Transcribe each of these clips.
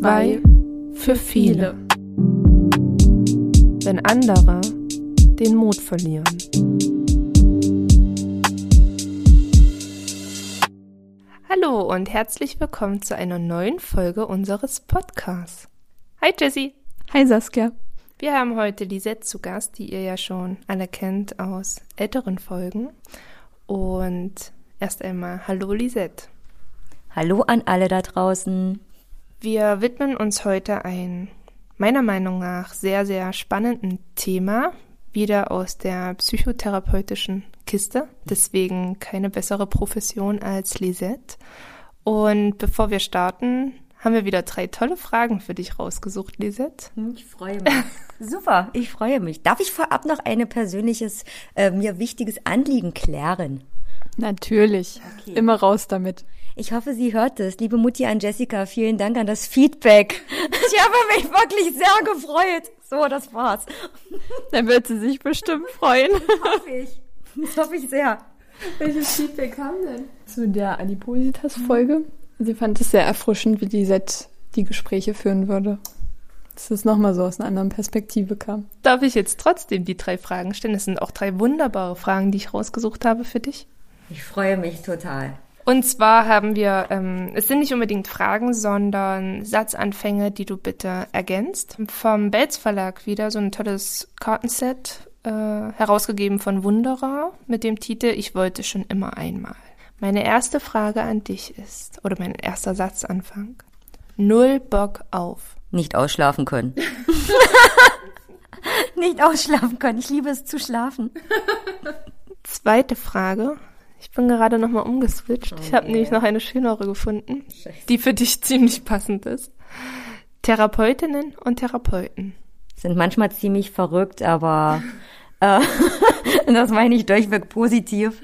Zwei für viele. Wenn andere den Mut verlieren. Hallo und herzlich willkommen zu einer neuen Folge unseres Podcasts. Hi Jessie. Hi Saskia. Wir haben heute Lisette zu Gast, die ihr ja schon alle kennt aus älteren Folgen. Und erst einmal Hallo Lisette. Hallo an alle da draußen. Wir widmen uns heute ein meiner Meinung nach sehr, sehr spannenden Thema, wieder aus der psychotherapeutischen Kiste. Deswegen keine bessere Profession als Lisette. Und bevor wir starten, haben wir wieder drei tolle Fragen für dich rausgesucht, Lisette. Ich freue mich. Super, ich freue mich. Darf ich vorab noch ein persönliches, äh, mir wichtiges Anliegen klären? Natürlich. Okay. Immer raus damit. Ich hoffe, sie hört es. Liebe Mutti an Jessica, vielen Dank an das Feedback. Ich habe mich wirklich sehr gefreut. So, das war's. Dann wird sie sich bestimmt freuen. hoffe ich. Das hoffe ich sehr. Welches Feedback kam denn? Zu der Adipositas-Folge. Sie fand es sehr erfrischend, wie die Set die Gespräche führen würde. Dass es nochmal so aus einer anderen Perspektive kam. Darf ich jetzt trotzdem die drei Fragen stellen? Es sind auch drei wunderbare Fragen, die ich rausgesucht habe für dich. Ich freue mich total. Und zwar haben wir, ähm, es sind nicht unbedingt Fragen, sondern Satzanfänge, die du bitte ergänzt. Vom Belz Verlag wieder so ein tolles Kartenset, äh, herausgegeben von Wunderer mit dem Titel Ich wollte schon immer einmal. Meine erste Frage an dich ist, oder mein erster Satzanfang. Null Bock auf. Nicht ausschlafen können. Nicht ausschlafen können. Ich liebe es zu schlafen. Zweite Frage. Ich bin gerade nochmal umgeswitcht. Oh, ich habe nämlich noch eine schönere gefunden, Scheiße. die für dich ziemlich passend ist. Therapeutinnen und Therapeuten. Sind manchmal ziemlich verrückt, aber äh, das meine ich durchweg positiv.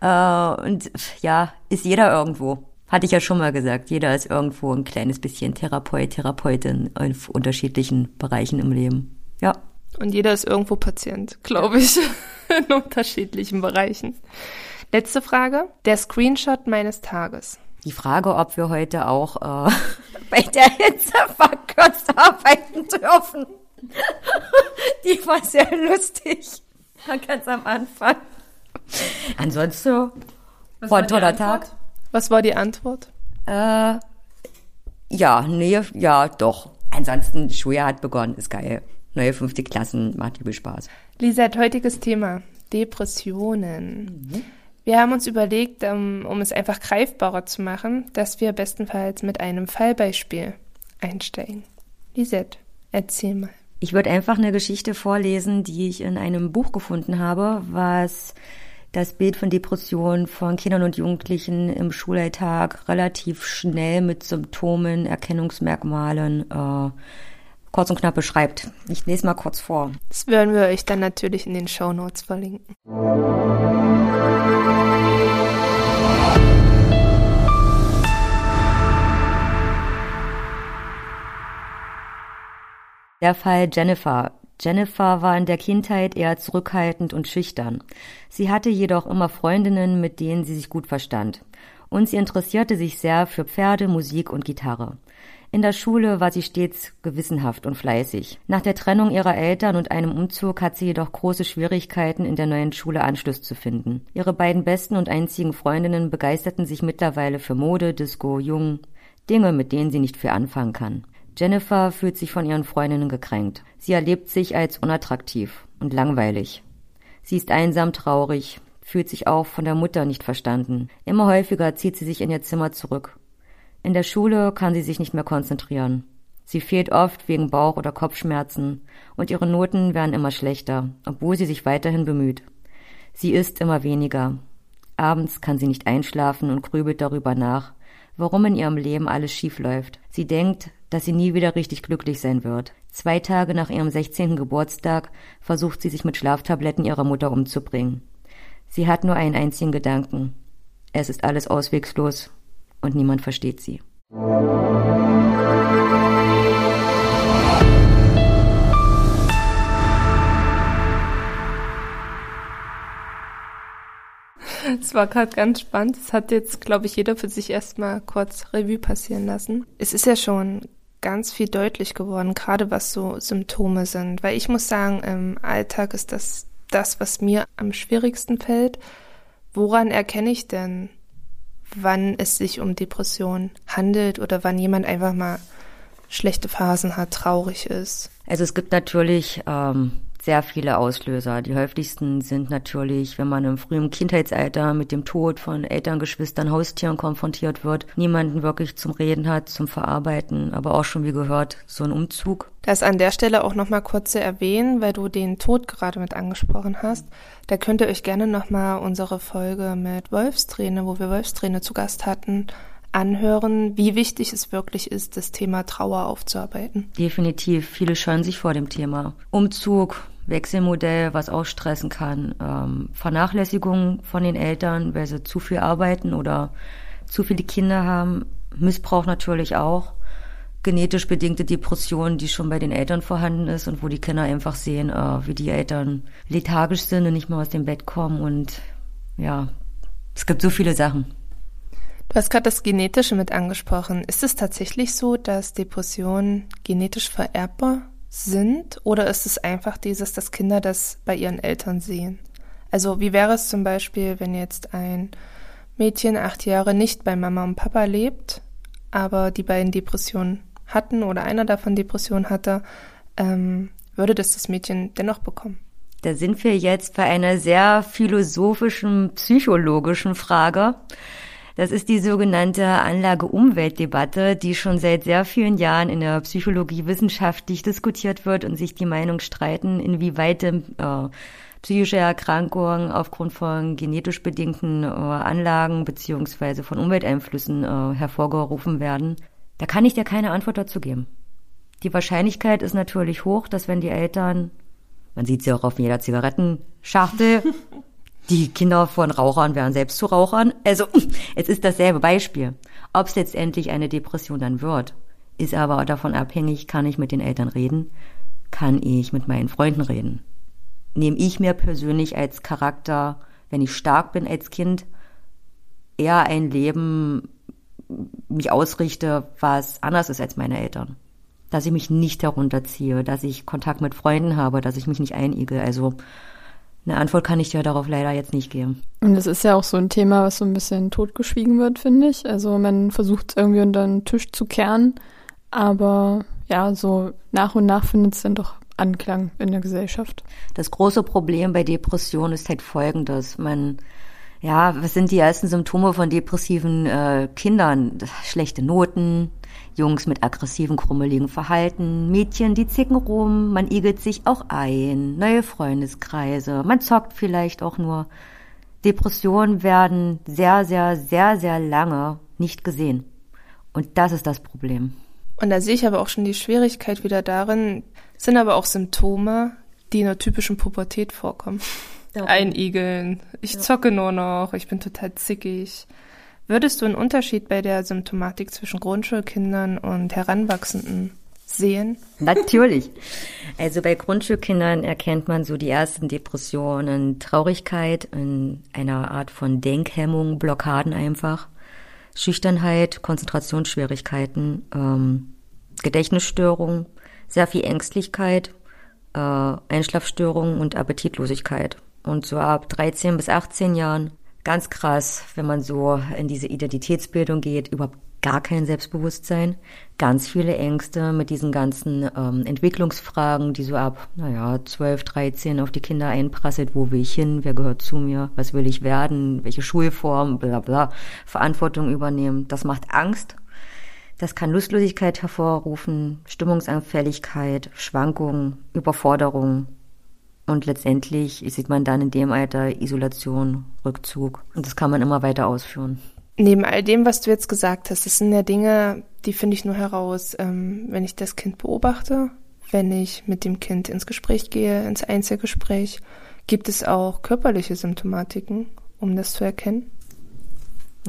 Äh, und ja, ist jeder irgendwo. Hatte ich ja schon mal gesagt, jeder ist irgendwo ein kleines bisschen Therapeut, Therapeutin in unterschiedlichen Bereichen im Leben. Ja. Und jeder ist irgendwo Patient, glaube ich, in unterschiedlichen Bereichen. Letzte Frage. Der Screenshot meines Tages. Die Frage, ob wir heute auch äh, bei der Hitze verkürzt arbeiten dürfen. Die war sehr lustig. Ganz am Anfang. Ansonsten Was war ein toller Tag. Was war die Antwort? Äh, ja, nee, ja, doch. Ansonsten, Schuljahr hat begonnen, ist geil. Neue fünfte Klassen, macht übel Spaß. Lisette, heutiges Thema. Depressionen. Mhm. Wir haben uns überlegt, um, um es einfach greifbarer zu machen, dass wir bestenfalls mit einem Fallbeispiel einsteigen. Lisette, erzähl mal. Ich würde einfach eine Geschichte vorlesen, die ich in einem Buch gefunden habe, was das Bild von Depressionen von Kindern und Jugendlichen im Schulalltag relativ schnell mit Symptomen, Erkennungsmerkmalen äh, kurz und knapp beschreibt. Ich lese mal kurz vor. Das werden wir euch dann natürlich in den Show Notes verlinken. Der Fall Jennifer. Jennifer war in der Kindheit eher zurückhaltend und schüchtern. Sie hatte jedoch immer Freundinnen, mit denen sie sich gut verstand. Und sie interessierte sich sehr für Pferde, Musik und Gitarre. In der Schule war sie stets gewissenhaft und fleißig. Nach der Trennung ihrer Eltern und einem Umzug hat sie jedoch große Schwierigkeiten, in der neuen Schule Anschluss zu finden. Ihre beiden besten und einzigen Freundinnen begeisterten sich mittlerweile für Mode, Disco, Jung, Dinge, mit denen sie nicht viel anfangen kann. Jennifer fühlt sich von ihren Freundinnen gekränkt. Sie erlebt sich als unattraktiv und langweilig. Sie ist einsam, traurig, fühlt sich auch von der Mutter nicht verstanden. Immer häufiger zieht sie sich in ihr Zimmer zurück in der Schule kann sie sich nicht mehr konzentrieren. Sie fehlt oft wegen Bauch- oder Kopfschmerzen und ihre Noten werden immer schlechter, obwohl sie sich weiterhin bemüht. Sie isst immer weniger. Abends kann sie nicht einschlafen und grübelt darüber nach, warum in ihrem Leben alles schief läuft. Sie denkt, dass sie nie wieder richtig glücklich sein wird. Zwei Tage nach ihrem 16. Geburtstag versucht sie sich mit Schlaftabletten ihrer Mutter umzubringen. Sie hat nur einen einzigen Gedanken. Es ist alles auswegslos und niemand versteht sie. Es war gerade ganz spannend. Das hat jetzt, glaube ich, jeder für sich erstmal kurz Revue passieren lassen. Es ist ja schon ganz viel deutlich geworden, gerade was so Symptome sind. Weil ich muss sagen, im Alltag ist das das, was mir am schwierigsten fällt. Woran erkenne ich denn, wann es sich um Depression handelt oder wann jemand einfach mal schlechte Phasen hat, traurig ist? Also es gibt natürlich ähm, sehr viele Auslöser. Die häufigsten sind natürlich, wenn man im frühen Kindheitsalter mit dem Tod von Eltern, Geschwistern, Haustieren konfrontiert wird, niemanden wirklich zum Reden hat, zum Verarbeiten, aber auch schon wie gehört, so ein Umzug. Das an der Stelle auch nochmal kurz zu erwähnen, weil du den Tod gerade mit angesprochen hast. Da könnt ihr euch gerne nochmal unsere Folge mit Wolfsträne, wo wir Wolfsträne zu Gast hatten, anhören, wie wichtig es wirklich ist, das Thema Trauer aufzuarbeiten. Definitiv. Viele scheuen sich vor dem Thema. Umzug, Wechselmodell, was auch stressen kann. Ähm, Vernachlässigung von den Eltern, weil sie zu viel arbeiten oder zu viele Kinder haben. Missbrauch natürlich auch. Genetisch bedingte Depressionen, die schon bei den Eltern vorhanden ist und wo die Kinder einfach sehen, äh, wie die Eltern lethargisch sind und nicht mehr aus dem Bett kommen. Und ja, es gibt so viele Sachen. Du hast gerade das Genetische mit angesprochen. Ist es tatsächlich so, dass Depressionen genetisch vererbbar sind oder ist es einfach dieses, dass Kinder das bei ihren Eltern sehen? Also wie wäre es zum Beispiel, wenn jetzt ein Mädchen acht Jahre nicht bei Mama und Papa lebt, aber die beiden Depressionen hatten oder einer davon Depression hatte, ähm, würde das das Mädchen dennoch bekommen? Da sind wir jetzt bei einer sehr philosophischen, psychologischen Frage. Das ist die sogenannte Anlage-Umwelt-Debatte, die schon seit sehr vielen Jahren in der Psychologie wissenschaftlich diskutiert wird und sich die Meinung streiten, inwieweit äh, psychische Erkrankungen aufgrund von genetisch bedingten äh, Anlagen beziehungsweise von Umwelteinflüssen äh, hervorgerufen werden. Da kann ich dir keine Antwort dazu geben. Die Wahrscheinlichkeit ist natürlich hoch, dass wenn die Eltern, man sieht sie auch auf jeder Zigarettenschachtel, die Kinder von Rauchern werden selbst zu Rauchern. Also es ist dasselbe Beispiel. Ob es letztendlich eine Depression dann wird, ist aber davon abhängig, kann ich mit den Eltern reden, kann ich mit meinen Freunden reden. Nehme ich mir persönlich als Charakter, wenn ich stark bin als Kind, eher ein Leben mich ausrichte, was anders ist als meine Eltern. Dass ich mich nicht herunterziehe, dass ich Kontakt mit Freunden habe, dass ich mich nicht einige. Also eine Antwort kann ich dir darauf leider jetzt nicht geben. Und es ist ja auch so ein Thema, was so ein bisschen totgeschwiegen wird, finde ich. Also man versucht irgendwie unter den Tisch zu kehren, aber ja, so nach und nach findet es dann doch Anklang in der Gesellschaft. Das große Problem bei Depressionen ist halt folgendes. Man ja, was sind die ersten Symptome von depressiven äh, Kindern? Schlechte Noten, Jungs mit aggressiven, krummeligen Verhalten, Mädchen, die zicken rum, man igelt sich auch ein, neue Freundeskreise, man zockt vielleicht auch nur. Depressionen werden sehr, sehr, sehr, sehr lange nicht gesehen. Und das ist das Problem. Und da sehe ich aber auch schon die Schwierigkeit wieder darin, sind aber auch Symptome, die in der typischen Pubertät vorkommen. Ja. Einigeln, ich ja. zocke nur noch, ich bin total zickig. Würdest du einen Unterschied bei der Symptomatik zwischen Grundschulkindern und Heranwachsenden sehen? Natürlich. Also bei Grundschulkindern erkennt man so die ersten Depressionen, Traurigkeit, in einer Art von Denkhemmung, Blockaden einfach, Schüchternheit, Konzentrationsschwierigkeiten, ähm, Gedächtnisstörung, sehr viel Ängstlichkeit, äh, Einschlafstörungen und Appetitlosigkeit. Und so ab 13 bis 18 Jahren ganz krass, wenn man so in diese Identitätsbildung geht, überhaupt gar kein Selbstbewusstsein, ganz viele Ängste mit diesen ganzen ähm, Entwicklungsfragen, die so ab, naja, 12, 13 auf die Kinder einprasselt, wo will ich hin, wer gehört zu mir, was will ich werden, welche Schulform, bla bla, Verantwortung übernehmen. Das macht Angst. Das kann Lustlosigkeit hervorrufen, Stimmungsanfälligkeit, Schwankungen, Überforderung, und letztendlich sieht man dann in dem Alter Isolation, Rückzug. Und das kann man immer weiter ausführen. Neben all dem, was du jetzt gesagt hast, das sind ja Dinge, die finde ich nur heraus, ähm, wenn ich das Kind beobachte, wenn ich mit dem Kind ins Gespräch gehe, ins Einzelgespräch. Gibt es auch körperliche Symptomatiken, um das zu erkennen?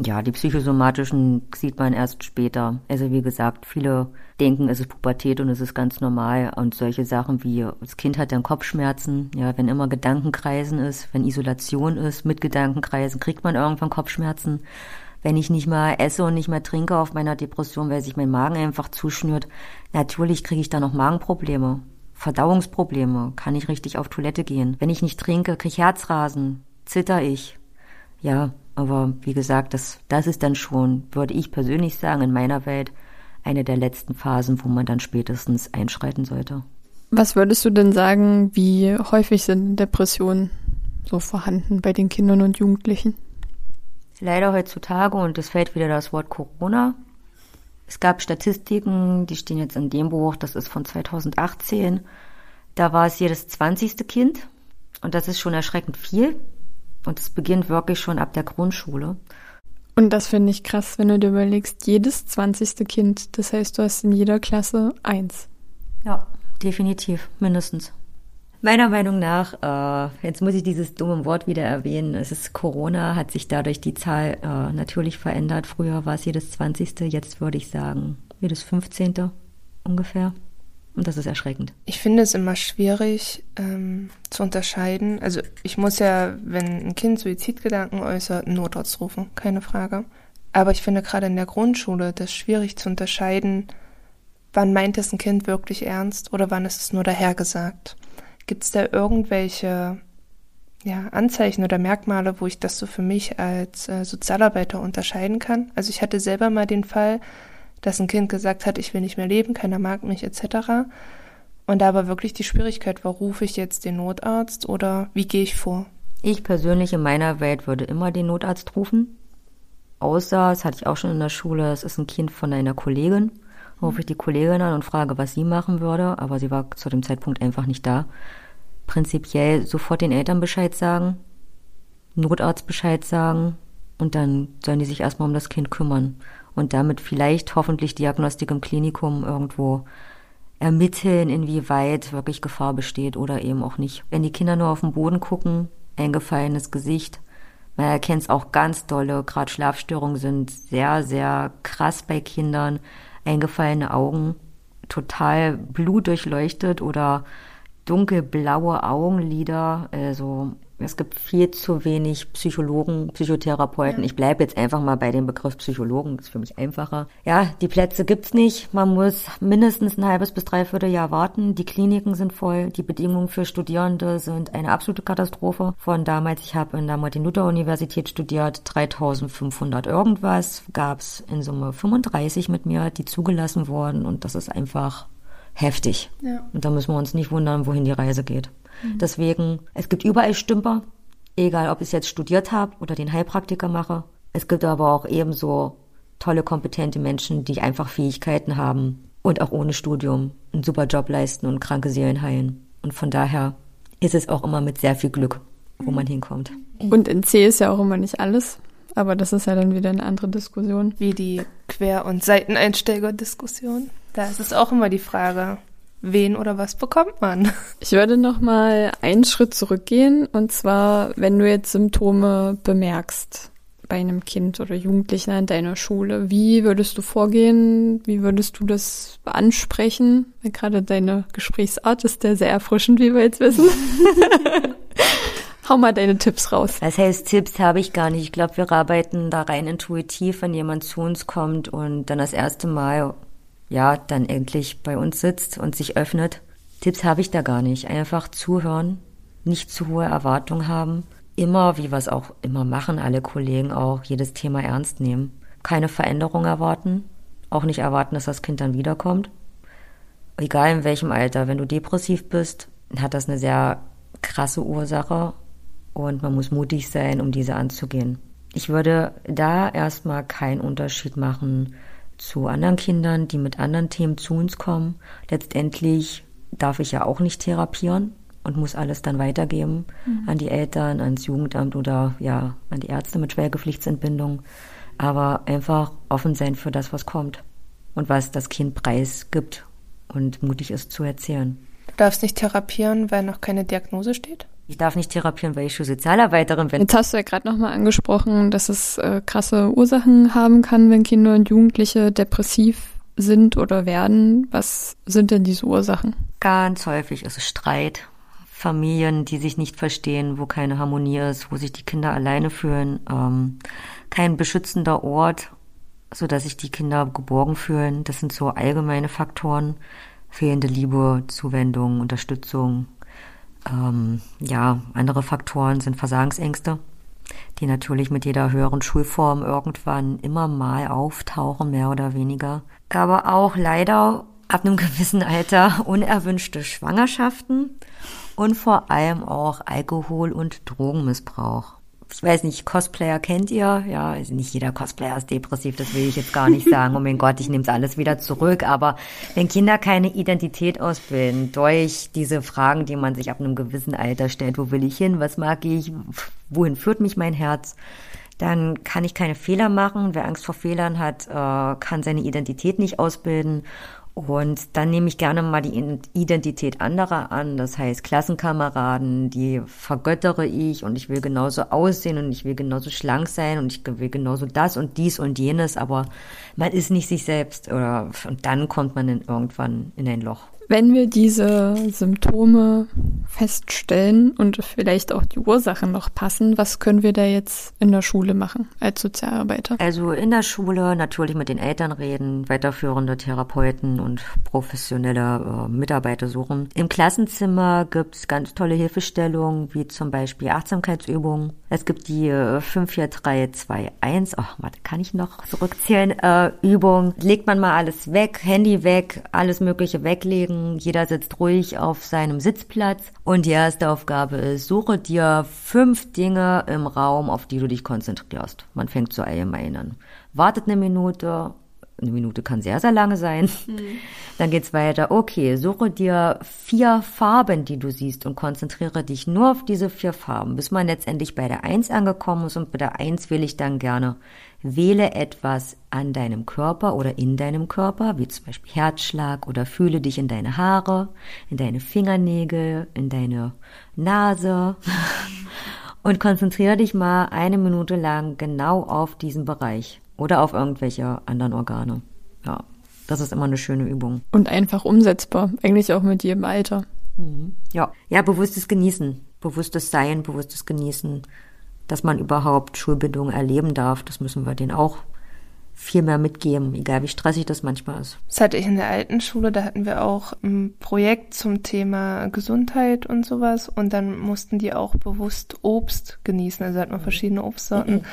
Ja, die psychosomatischen sieht man erst später. Also wie gesagt, viele denken, es ist Pubertät und es ist ganz normal. Und solche Sachen wie, das Kind hat dann Kopfschmerzen, ja, wenn immer Gedankenkreisen ist, wenn Isolation ist mit Gedankenkreisen, kriegt man irgendwann Kopfschmerzen. wenn ich nicht mal esse und nicht mehr trinke auf meiner Depression, weil sich mein Magen einfach zuschnürt, natürlich kriege ich da noch Magenprobleme, Verdauungsprobleme, kann ich richtig auf Toilette gehen. Wenn ich nicht trinke, kriege ich Herzrasen, zitter ich. Ja, aber wie gesagt, das, das ist dann schon, würde ich persönlich sagen, in meiner Welt eine der letzten Phasen, wo man dann spätestens einschreiten sollte. Was würdest du denn sagen, wie häufig sind Depressionen so vorhanden bei den Kindern und Jugendlichen? Leider heutzutage, und es fällt wieder das Wort Corona. Es gab Statistiken, die stehen jetzt in dem Buch, das ist von 2018. Da war es jedes 20. Kind. Und das ist schon erschreckend viel. Und es beginnt wirklich schon ab der Grundschule. Und das finde ich krass, wenn du dir überlegst, jedes 20. Kind, das heißt, du hast in jeder Klasse eins. Ja, definitiv, mindestens. Meiner Meinung nach, äh, jetzt muss ich dieses dumme Wort wieder erwähnen, es ist Corona, hat sich dadurch die Zahl äh, natürlich verändert. Früher war es jedes 20., jetzt würde ich sagen jedes 15. ungefähr. Und das ist erschreckend. Ich finde es immer schwierig ähm, zu unterscheiden. Also ich muss ja, wenn ein Kind Suizidgedanken äußert, Notarzt rufen, keine Frage. Aber ich finde gerade in der Grundschule das schwierig zu unterscheiden, wann meint es ein Kind wirklich ernst oder wann ist es nur dahergesagt. Gibt es da irgendwelche ja, Anzeichen oder Merkmale, wo ich das so für mich als äh, Sozialarbeiter unterscheiden kann? Also ich hatte selber mal den Fall, dass ein Kind gesagt hat, ich will nicht mehr leben, keiner mag mich etc. Und da aber wirklich die Schwierigkeit war, rufe ich jetzt den Notarzt oder wie gehe ich vor? Ich persönlich in meiner Welt würde immer den Notarzt rufen. Außer, das hatte ich auch schon in der Schule, es ist ein Kind von einer Kollegin rufe ich die Kollegin an und frage, was sie machen würde, aber sie war zu dem Zeitpunkt einfach nicht da. Prinzipiell sofort den Eltern Bescheid sagen, Notarzt Bescheid sagen und dann sollen die sich erstmal um das Kind kümmern und damit vielleicht hoffentlich Diagnostik im Klinikum irgendwo ermitteln, inwieweit wirklich Gefahr besteht oder eben auch nicht. Wenn die Kinder nur auf den Boden gucken, eingefallenes Gesicht, man erkennt es auch ganz dolle, gerade Schlafstörungen sind sehr, sehr krass bei Kindern eingefallene Augen, total blutdurchleuchtet oder dunkelblaue Augenlider, also es gibt viel zu wenig Psychologen, Psychotherapeuten. Ja. Ich bleibe jetzt einfach mal bei dem Begriff Psychologen, das ist für mich einfacher. Ja, die Plätze gibt's nicht. Man muss mindestens ein halbes bis dreiviertel Jahr warten. Die Kliniken sind voll. Die Bedingungen für Studierende sind eine absolute Katastrophe. Von damals, ich habe in der Martin-Luther-Universität studiert, 3500 irgendwas, gab's in Summe 35 mit mir, die zugelassen wurden und das ist einfach heftig. Ja. Und da müssen wir uns nicht wundern, wohin die Reise geht. Mhm. Deswegen, es gibt überall Stümper, egal ob ich jetzt studiert habe oder den Heilpraktiker mache. Es gibt aber auch ebenso tolle, kompetente Menschen, die einfach Fähigkeiten haben und auch ohne Studium einen super Job leisten und kranke Seelen heilen. Und von daher ist es auch immer mit sehr viel Glück, wo man hinkommt. Und in C ist ja auch immer nicht alles. Aber das ist ja dann wieder eine andere Diskussion. Wie die Quer- und Seiteneinsteiger-Diskussion. Da ist es auch immer die Frage, wen oder was bekommt man? Ich würde noch mal einen Schritt zurückgehen und zwar, wenn du jetzt Symptome bemerkst bei einem Kind oder Jugendlichen in deiner Schule, wie würdest du vorgehen? Wie würdest du das ansprechen? Gerade deine Gesprächsart ist ja sehr erfrischend, wie wir jetzt wissen. Hau mal deine Tipps raus. Das heißt, Tipps habe ich gar nicht. Ich glaube, wir arbeiten da rein intuitiv, wenn jemand zu uns kommt und dann das erste Mal ja, dann endlich bei uns sitzt und sich öffnet. Tipps habe ich da gar nicht. Einfach zuhören, nicht zu hohe Erwartungen haben. Immer, wie wir es auch immer machen, alle Kollegen auch, jedes Thema ernst nehmen. Keine Veränderung erwarten. Auch nicht erwarten, dass das Kind dann wiederkommt. Egal in welchem Alter. Wenn du depressiv bist, hat das eine sehr krasse Ursache und man muss mutig sein, um diese anzugehen. Ich würde da erstmal keinen Unterschied machen zu anderen Kindern, die mit anderen Themen zu uns kommen. Letztendlich darf ich ja auch nicht therapieren und muss alles dann weitergeben mhm. an die Eltern, ans Jugendamt oder ja, an die Ärzte mit Schwergepflichtsentbindung. Aber einfach offen sein für das, was kommt und was das Kind preisgibt und mutig ist zu erzählen. Du darfst nicht therapieren, weil noch keine Diagnose steht? Ich darf nicht therapieren, weil ich schon Sozialarbeiterin bin. Jetzt hast du ja gerade nochmal angesprochen, dass es äh, krasse Ursachen haben kann, wenn Kinder und Jugendliche depressiv sind oder werden. Was sind denn diese Ursachen? Ganz häufig ist es Streit, Familien, die sich nicht verstehen, wo keine Harmonie ist, wo sich die Kinder alleine fühlen, ähm, kein beschützender Ort, so dass sich die Kinder geborgen fühlen. Das sind so allgemeine Faktoren. Fehlende Liebe, Zuwendung, Unterstützung. Ähm, ja, andere Faktoren sind Versagensängste, die natürlich mit jeder höheren Schulform irgendwann immer mal auftauchen, mehr oder weniger. Aber auch leider ab einem gewissen Alter unerwünschte Schwangerschaften und vor allem auch Alkohol- und Drogenmissbrauch ich weiß nicht, Cosplayer kennt ihr? Ja, also nicht jeder Cosplayer ist depressiv, das will ich jetzt gar nicht sagen. Oh mein Gott, ich nehme es alles wieder zurück. Aber wenn Kinder keine Identität ausbilden durch diese Fragen, die man sich ab einem gewissen Alter stellt, wo will ich hin, was mag ich, wohin führt mich mein Herz, dann kann ich keine Fehler machen. Wer Angst vor Fehlern hat, äh, kann seine Identität nicht ausbilden und dann nehme ich gerne mal die Identität anderer an, das heißt Klassenkameraden, die vergöttere ich und ich will genauso aussehen und ich will genauso schlank sein und ich will genauso das und dies und jenes, aber man ist nicht sich selbst oder und dann kommt man dann irgendwann in ein Loch. Wenn wir diese Symptome feststellen und vielleicht auch die Ursachen noch passen, was können wir da jetzt in der Schule machen als Sozialarbeiter? Also in der Schule natürlich mit den Eltern reden, weiterführende Therapeuten und professionelle äh, Mitarbeiter suchen. Im Klassenzimmer gibt es ganz tolle Hilfestellungen, wie zum Beispiel Achtsamkeitsübungen. Es gibt die äh, 54321, ach, warte, kann ich noch zurückzählen, äh, Übung. Legt man mal alles weg, Handy weg, alles Mögliche weglegen jeder sitzt ruhig auf seinem Sitzplatz. Und die erste Aufgabe ist, suche dir fünf Dinge im Raum, auf die du dich konzentrierst. Man fängt zu allgemein Wartet eine Minute, eine Minute kann sehr, sehr lange sein. Mhm. Dann geht's weiter. Okay, suche dir vier Farben, die du siehst und konzentriere dich nur auf diese vier Farben, bis man letztendlich bei der Eins angekommen ist und bei der Eins will ich dann gerne Wähle etwas an deinem Körper oder in deinem Körper, wie zum Beispiel Herzschlag oder fühle dich in deine Haare, in deine Fingernägel, in deine Nase und konzentriere dich mal eine Minute lang genau auf diesen Bereich oder auf irgendwelche anderen Organe. Ja, das ist immer eine schöne Übung. Und einfach umsetzbar, eigentlich auch mit jedem Alter. Mhm. Ja, ja, bewusstes Genießen, bewusstes Sein, bewusstes Genießen dass man überhaupt Schulbildung erleben darf. Das müssen wir denen auch viel mehr mitgeben, egal wie stressig das manchmal ist. Das hatte ich in der alten Schule, da hatten wir auch ein Projekt zum Thema Gesundheit und sowas und dann mussten die auch bewusst Obst genießen, also hatten wir verschiedene Obstsorten.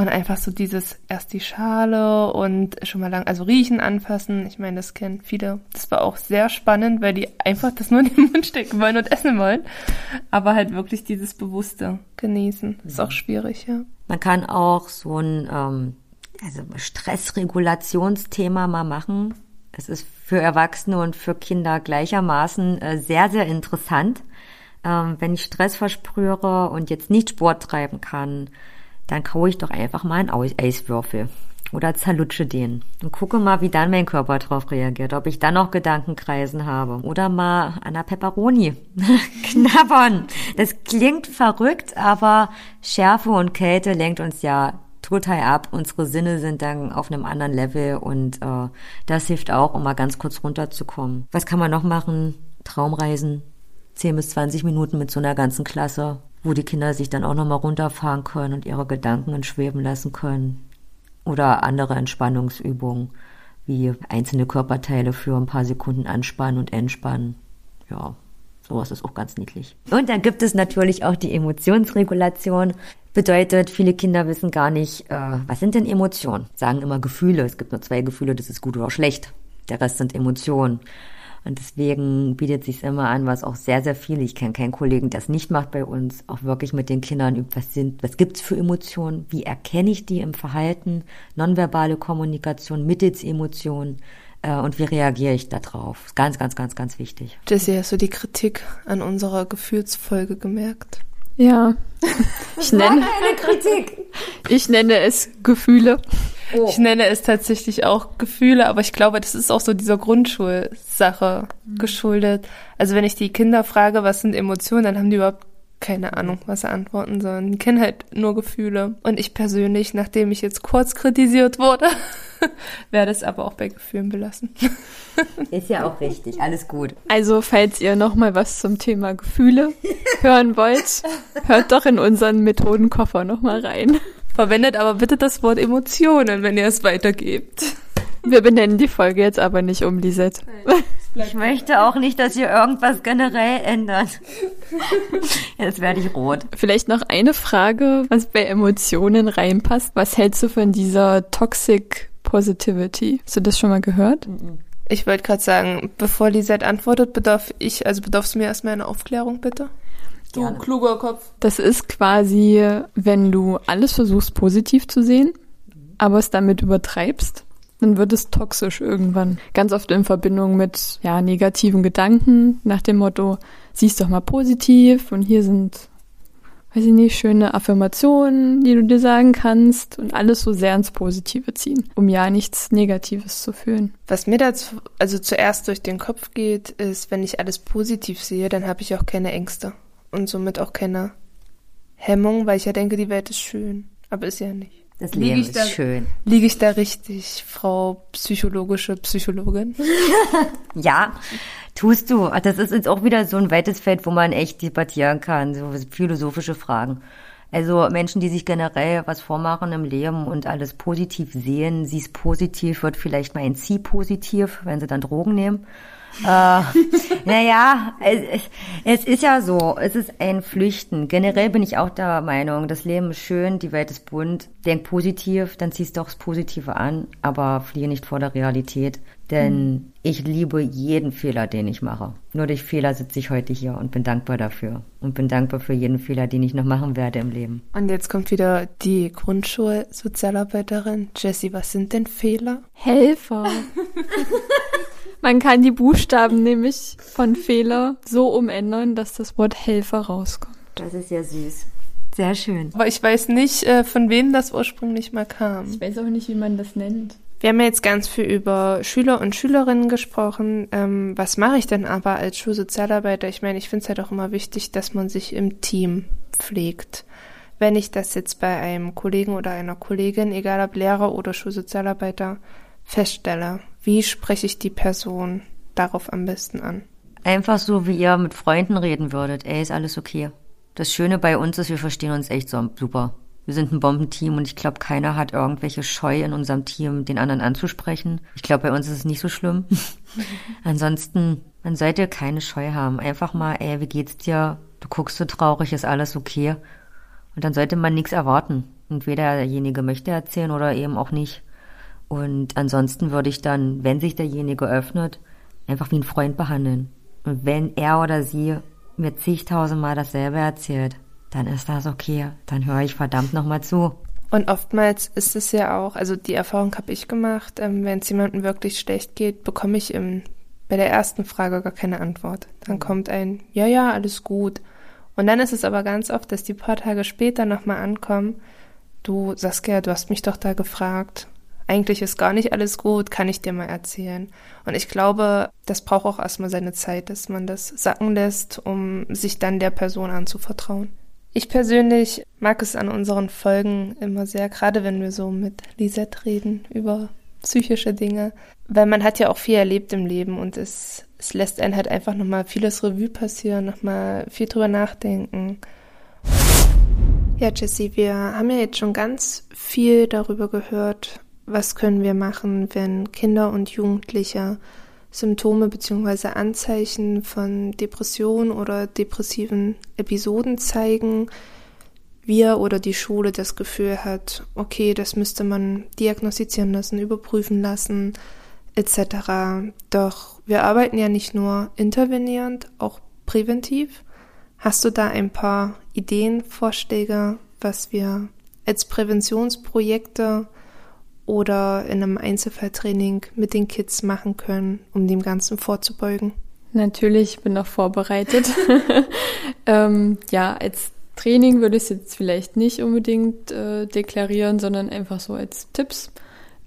Und einfach so dieses erst die Schale und schon mal lang, also riechen, anfassen. Ich meine, das kennen viele. Das war auch sehr spannend, weil die einfach das nur in den Mund stecken wollen und essen wollen. Aber halt wirklich dieses bewusste Genießen. Ist auch schwierig, ja. Man kann auch so ein ähm, also Stressregulationsthema mal machen. Es ist für Erwachsene und für Kinder gleichermaßen äh, sehr, sehr interessant. Ähm, wenn ich Stress versprühe und jetzt nicht Sport treiben kann, dann kaue ich doch einfach mal einen Eiswürfel oder zerlutsche den und gucke mal, wie dann mein Körper darauf reagiert, ob ich dann noch Gedankenkreisen habe oder mal an der Peperoni knabbern. Das klingt verrückt, aber Schärfe und Kälte lenkt uns ja total ab. Unsere Sinne sind dann auf einem anderen Level und äh, das hilft auch, um mal ganz kurz runterzukommen. Was kann man noch machen? Traumreisen, 10 bis 20 Minuten mit so einer ganzen Klasse wo die Kinder sich dann auch nochmal runterfahren können und ihre Gedanken entschweben lassen können. Oder andere Entspannungsübungen, wie einzelne Körperteile für ein paar Sekunden anspannen und entspannen. Ja, sowas ist auch ganz niedlich. Und dann gibt es natürlich auch die Emotionsregulation. Bedeutet, viele Kinder wissen gar nicht, äh, was sind denn Emotionen? Sagen immer Gefühle. Es gibt nur zwei Gefühle, das ist gut oder schlecht. Der Rest sind Emotionen. Und deswegen bietet sich immer an, was auch sehr, sehr viele, ich kenne keinen Kollegen, der es nicht macht bei uns, auch wirklich mit den Kindern, was sind, was gibt's für Emotionen, wie erkenne ich die im Verhalten, nonverbale Kommunikation mittels Emotionen äh, und wie reagiere ich darauf. Ganz, ganz, ganz, ganz wichtig. Jessie, hast du die Kritik an unserer Gefühlsfolge gemerkt? Ja. Ich nenne, eine Kritik. Ich nenne es Gefühle. Oh. Ich nenne es tatsächlich auch Gefühle, aber ich glaube, das ist auch so dieser Grundschulsache mhm. geschuldet. Also wenn ich die Kinder frage, was sind Emotionen, dann haben die überhaupt keine Ahnung, was sie antworten sollen. Die kennen halt nur Gefühle. Und ich persönlich, nachdem ich jetzt kurz kritisiert wurde, werde es aber auch bei Gefühlen belassen. Ist ja auch richtig, alles gut. Also, falls ihr nochmal was zum Thema Gefühle hören wollt, hört doch in unseren Methodenkoffer nochmal rein. Verwendet aber bitte das Wort Emotionen, wenn ihr es weitergebt. Wir benennen die Folge jetzt aber nicht um, Lisette. Ich möchte auch nicht, dass ihr irgendwas generell ändert. Jetzt werde ich rot. Vielleicht noch eine Frage, was bei Emotionen reinpasst. Was hältst du von dieser Toxic Positivity? Hast du das schon mal gehört? Ich wollte gerade sagen, bevor Lisette antwortet, bedarf ich, also bedarfst du mir erstmal eine Aufklärung, bitte? Du Gerne. kluger Kopf. Das ist quasi, wenn du alles versuchst positiv zu sehen, aber es damit übertreibst, dann wird es toxisch irgendwann. Ganz oft in Verbindung mit ja, negativen Gedanken, nach dem Motto, siehst doch mal positiv und hier sind, weiß ich nicht, schöne Affirmationen, die du dir sagen kannst und alles so sehr ins Positive ziehen, um ja nichts Negatives zu fühlen. Was mir dazu, also zuerst durch den Kopf geht, ist, wenn ich alles positiv sehe, dann habe ich auch keine Ängste und somit auch keine Hemmung, weil ich ja denke, die Welt ist schön, aber ist ja nicht. Das Liege Leben ich ist da- schön. Liege ich da richtig, Frau psychologische Psychologin? Ja, tust du. Das ist jetzt auch wieder so ein weites Feld, wo man echt debattieren kann, so philosophische Fragen. Also Menschen, die sich generell was vormachen im Leben und alles positiv sehen, sie ist positiv, wird vielleicht mal ein Sie positiv, wenn sie dann Drogen nehmen. äh, naja, es, es ist ja so, es ist ein Flüchten. Generell bin ich auch der Meinung, das Leben ist schön, die Welt ist bunt. Denk positiv, dann ziehst du auch das Positive an, aber fliehe nicht vor der Realität. Denn ich liebe jeden Fehler, den ich mache. Nur durch Fehler sitze ich heute hier und bin dankbar dafür. Und bin dankbar für jeden Fehler, den ich noch machen werde im Leben. Und jetzt kommt wieder die Grundschulsozialarbeiterin. Jessie, was sind denn Fehler? Helfer. Man kann die Buchstaben nämlich von Fehler so umändern, dass das Wort Helfer rauskommt. Das ist ja süß. Sehr schön. Aber ich weiß nicht, äh, von wem das ursprünglich mal kam. Ich weiß auch nicht, wie man das nennt. Wir haben ja jetzt ganz viel über Schüler und Schülerinnen gesprochen. Ähm, was mache ich denn aber als Schulsozialarbeiter? Ich meine, ich finde es halt auch immer wichtig, dass man sich im Team pflegt. Wenn ich das jetzt bei einem Kollegen oder einer Kollegin, egal ob Lehrer oder Schulsozialarbeiter, feststelle, wie spreche ich die Person darauf am besten an? Einfach so, wie ihr mit Freunden reden würdet. Ey, ist alles okay. Das Schöne bei uns ist, wir verstehen uns echt so super. Wir sind ein Bombenteam und ich glaube, keiner hat irgendwelche Scheu in unserem Team, den anderen anzusprechen. Ich glaube, bei uns ist es nicht so schlimm. Ansonsten, man sollte keine Scheu haben. Einfach mal, ey, wie geht's dir? Du guckst so traurig, ist alles okay? Und dann sollte man nichts erwarten. Entweder derjenige möchte erzählen oder eben auch nicht. Und ansonsten würde ich dann, wenn sich derjenige öffnet, einfach wie ein Freund behandeln. Und wenn er oder sie mir zigtausendmal dasselbe erzählt, dann ist das okay. Dann höre ich verdammt nochmal zu. Und oftmals ist es ja auch, also die Erfahrung habe ich gemacht, ähm, wenn es jemandem wirklich schlecht geht, bekomme ich im, bei der ersten Frage gar keine Antwort. Dann kommt ein, ja, ja, alles gut. Und dann ist es aber ganz oft, dass die paar Tage später nochmal ankommen, du Saskia, du hast mich doch da gefragt. Eigentlich ist gar nicht alles gut, kann ich dir mal erzählen. Und ich glaube, das braucht auch erstmal seine Zeit, dass man das sacken lässt, um sich dann der Person anzuvertrauen. Ich persönlich mag es an unseren Folgen immer sehr, gerade wenn wir so mit Lisette reden über psychische Dinge, weil man hat ja auch viel erlebt im Leben und es, es lässt einen halt einfach nochmal vieles Revue passieren, nochmal viel drüber nachdenken. Ja, Jessie, wir haben ja jetzt schon ganz viel darüber gehört, was können wir machen, wenn Kinder und Jugendliche Symptome bzw. Anzeichen von Depressionen oder depressiven Episoden zeigen, wir oder die Schule das Gefühl hat, okay, das müsste man diagnostizieren lassen, überprüfen lassen, etc. Doch wir arbeiten ja nicht nur intervenierend, auch präventiv. Hast du da ein paar Ideen, Vorschläge, was wir als Präventionsprojekte oder in einem Einzelfalltraining mit den Kids machen können, um dem Ganzen vorzubeugen? Natürlich, ich bin noch vorbereitet. ähm, ja, als Training würde ich es jetzt vielleicht nicht unbedingt äh, deklarieren, sondern einfach so als Tipps,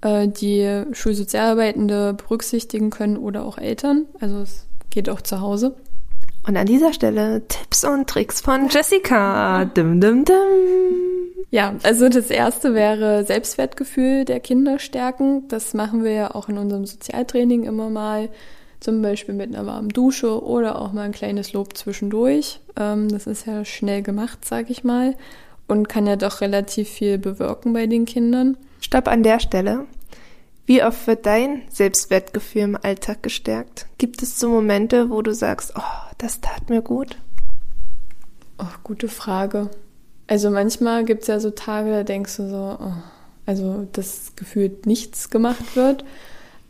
äh, die Schulsozialarbeitende berücksichtigen können oder auch Eltern. Also es geht auch zu Hause. Und an dieser Stelle Tipps und Tricks von Jessica. Dim, dim, dim. Ja, also das erste wäre Selbstwertgefühl der Kinder stärken. Das machen wir ja auch in unserem Sozialtraining immer mal. Zum Beispiel mit einer warmen Dusche oder auch mal ein kleines Lob zwischendurch. Ähm, das ist ja schnell gemacht, sag ich mal. Und kann ja doch relativ viel bewirken bei den Kindern. Stopp an der Stelle. Wie oft wird dein Selbstwertgefühl im Alltag gestärkt? Gibt es so Momente, wo du sagst, oh, das tat mir gut? Oh, gute Frage. Also manchmal gibt es ja so Tage, da denkst du so, oh, also das gefühlt nichts gemacht wird.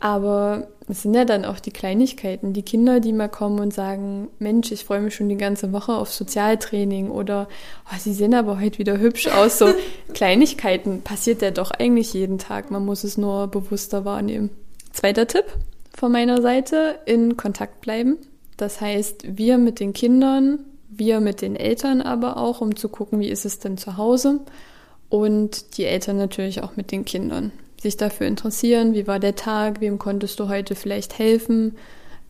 Aber es sind ja dann auch die Kleinigkeiten, die Kinder, die mal kommen und sagen, Mensch, ich freue mich schon die ganze Woche auf Sozialtraining oder oh, sie sehen aber heute wieder hübsch aus. So Kleinigkeiten passiert ja doch eigentlich jeden Tag. Man muss es nur bewusster wahrnehmen. Zweiter Tipp von meiner Seite, in Kontakt bleiben. Das heißt, wir mit den Kindern, wir mit den Eltern aber auch, um zu gucken, wie ist es denn zu Hause. Und die Eltern natürlich auch mit den Kindern sich dafür interessieren, wie war der Tag, wem konntest du heute vielleicht helfen,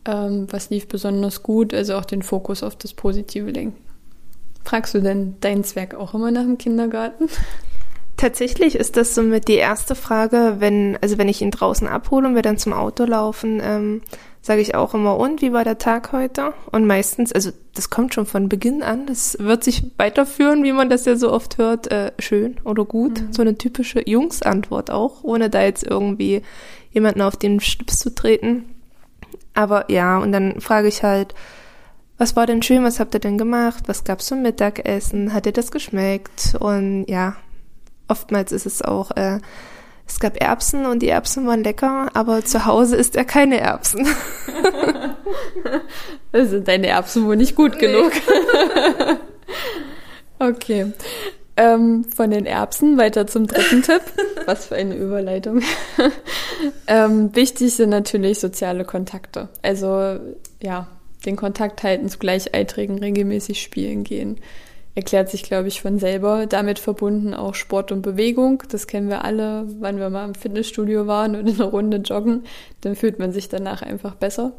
ähm, was lief besonders gut, also auch den Fokus auf das Positive lenken. Fragst du denn deinen Zwerg auch immer nach dem Kindergarten? Tatsächlich ist das somit die erste Frage, wenn, also wenn ich ihn draußen abhole und wir dann zum Auto laufen, ähm, sage ich auch immer, und wie war der Tag heute? Und meistens, also das kommt schon von Beginn an, das wird sich weiterführen, wie man das ja so oft hört, äh, schön oder gut. Mhm. So eine typische Jungsantwort auch, ohne da jetzt irgendwie jemanden auf den Stips zu treten. Aber ja, und dann frage ich halt, was war denn schön, was habt ihr denn gemacht? Was gab's zum Mittagessen? Hat dir das geschmeckt? Und ja, oftmals ist es auch, äh, es gab Erbsen und die Erbsen waren lecker, aber zu Hause isst er keine Erbsen. das sind deine Erbsen wohl nicht gut nee. genug. okay. Ähm, von den Erbsen weiter zum dritten Tipp. Was für eine Überleitung. ähm, wichtig sind natürlich soziale Kontakte. Also ja, den Kontakt halten zu Gleichaltrigen, regelmäßig spielen gehen erklärt sich, glaube ich, von selber. Damit verbunden auch Sport und Bewegung. Das kennen wir alle, wann wir mal im Fitnessstudio waren und in einer Runde joggen. Dann fühlt man sich danach einfach besser.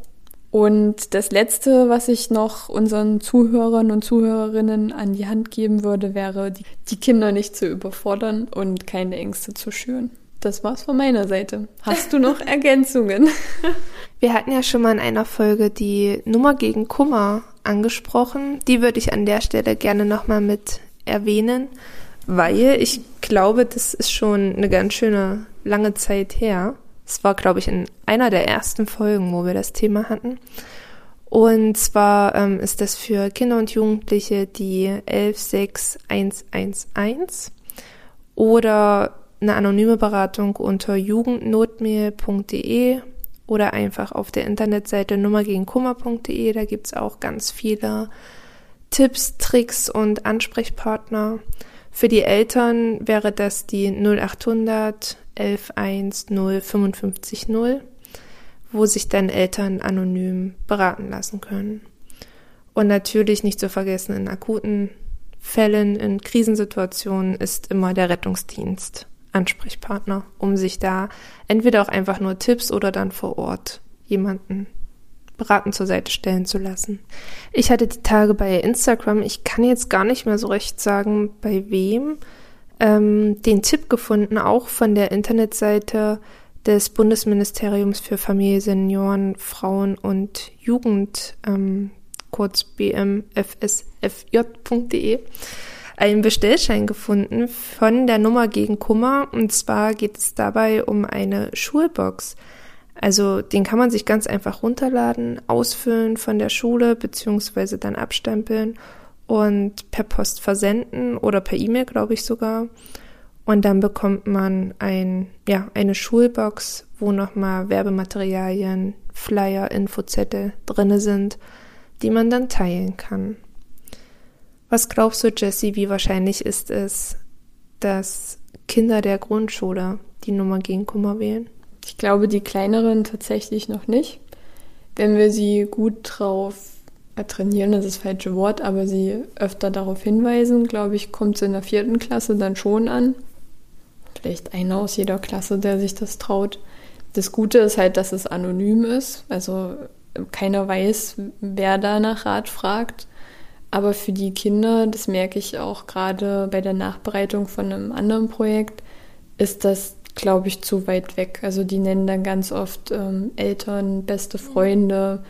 Und das Letzte, was ich noch unseren Zuhörern und Zuhörerinnen an die Hand geben würde, wäre, die Kinder nicht zu überfordern und keine Ängste zu schüren. Das war's von meiner Seite. Hast du noch Ergänzungen? Wir hatten ja schon mal in einer Folge die Nummer gegen Kummer angesprochen. Die würde ich an der Stelle gerne nochmal mit erwähnen, weil ich glaube, das ist schon eine ganz schöne lange Zeit her. Es war, glaube ich, in einer der ersten Folgen, wo wir das Thema hatten. Und zwar ähm, ist das für Kinder und Jugendliche die 116111 oder eine anonyme Beratung unter jugendnotmail.de oder einfach auf der Internetseite nummergegenkummer.de. Da gibt's auch ganz viele Tipps, Tricks und Ansprechpartner. Für die Eltern wäre das die 0800 11 0 55 0, wo sich dann Eltern anonym beraten lassen können. Und natürlich nicht zu vergessen, in akuten Fällen, in Krisensituationen ist immer der Rettungsdienst Ansprechpartner, um sich da entweder auch einfach nur Tipps oder dann vor Ort jemanden beraten zur Seite stellen zu lassen. Ich hatte die Tage bei Instagram, ich kann jetzt gar nicht mehr so recht sagen, bei wem, ähm, den Tipp gefunden, auch von der Internetseite des Bundesministeriums für Familie, Senioren, Frauen und Jugend, ähm, kurz bmfsfj.de einen Bestellschein gefunden von der Nummer gegen Kummer. Und zwar geht es dabei um eine Schulbox. Also den kann man sich ganz einfach runterladen, ausfüllen von der Schule beziehungsweise dann abstempeln und per Post versenden oder per E-Mail, glaube ich sogar. Und dann bekommt man ein, ja, eine Schulbox, wo nochmal Werbematerialien, Flyer, Infozettel drinne sind, die man dann teilen kann. Was glaubst du, Jessie, wie wahrscheinlich ist es, dass Kinder der Grundschule die Nummer gegen Kummer wählen? Ich glaube, die kleineren tatsächlich noch nicht. Wenn wir sie gut drauf trainieren, das ist das falsche Wort, aber sie öfter darauf hinweisen, glaube ich, kommt es in der vierten Klasse dann schon an. Vielleicht einer aus jeder Klasse, der sich das traut. Das Gute ist halt, dass es anonym ist. Also keiner weiß, wer da nach Rat fragt. Aber für die Kinder, das merke ich auch gerade bei der Nachbereitung von einem anderen Projekt, ist das, glaube ich, zu weit weg. Also die nennen dann ganz oft ähm, Eltern, beste Freunde,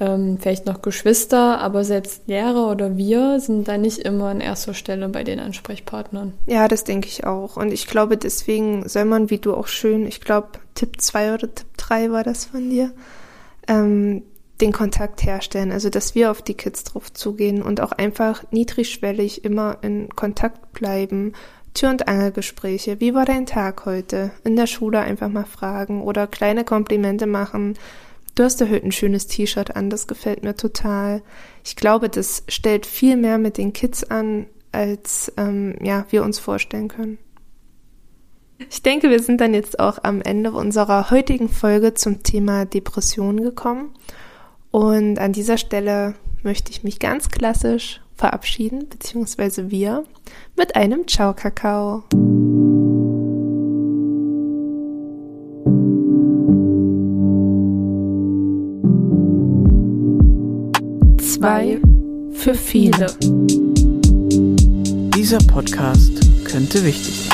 ähm, vielleicht noch Geschwister, aber selbst Lehrer oder wir sind da nicht immer an erster Stelle bei den Ansprechpartnern. Ja, das denke ich auch. Und ich glaube, deswegen soll man, wie du auch schön, ich glaube, Tipp 2 oder Tipp 3 war das von dir, ähm, den Kontakt herstellen. Also, dass wir auf die Kids drauf zugehen und auch einfach niedrigschwellig immer in Kontakt bleiben. Tür- und Angelgespräche. Wie war dein Tag heute? In der Schule einfach mal fragen oder kleine Komplimente machen. Du hast heute ein schönes T-Shirt an, das gefällt mir total. Ich glaube, das stellt viel mehr mit den Kids an, als ähm, ja, wir uns vorstellen können. Ich denke, wir sind dann jetzt auch am Ende unserer heutigen Folge zum Thema Depression gekommen. Und an dieser Stelle möchte ich mich ganz klassisch verabschieden, beziehungsweise wir, mit einem Ciao Kakao. Zwei für viele. Dieser Podcast könnte wichtig sein.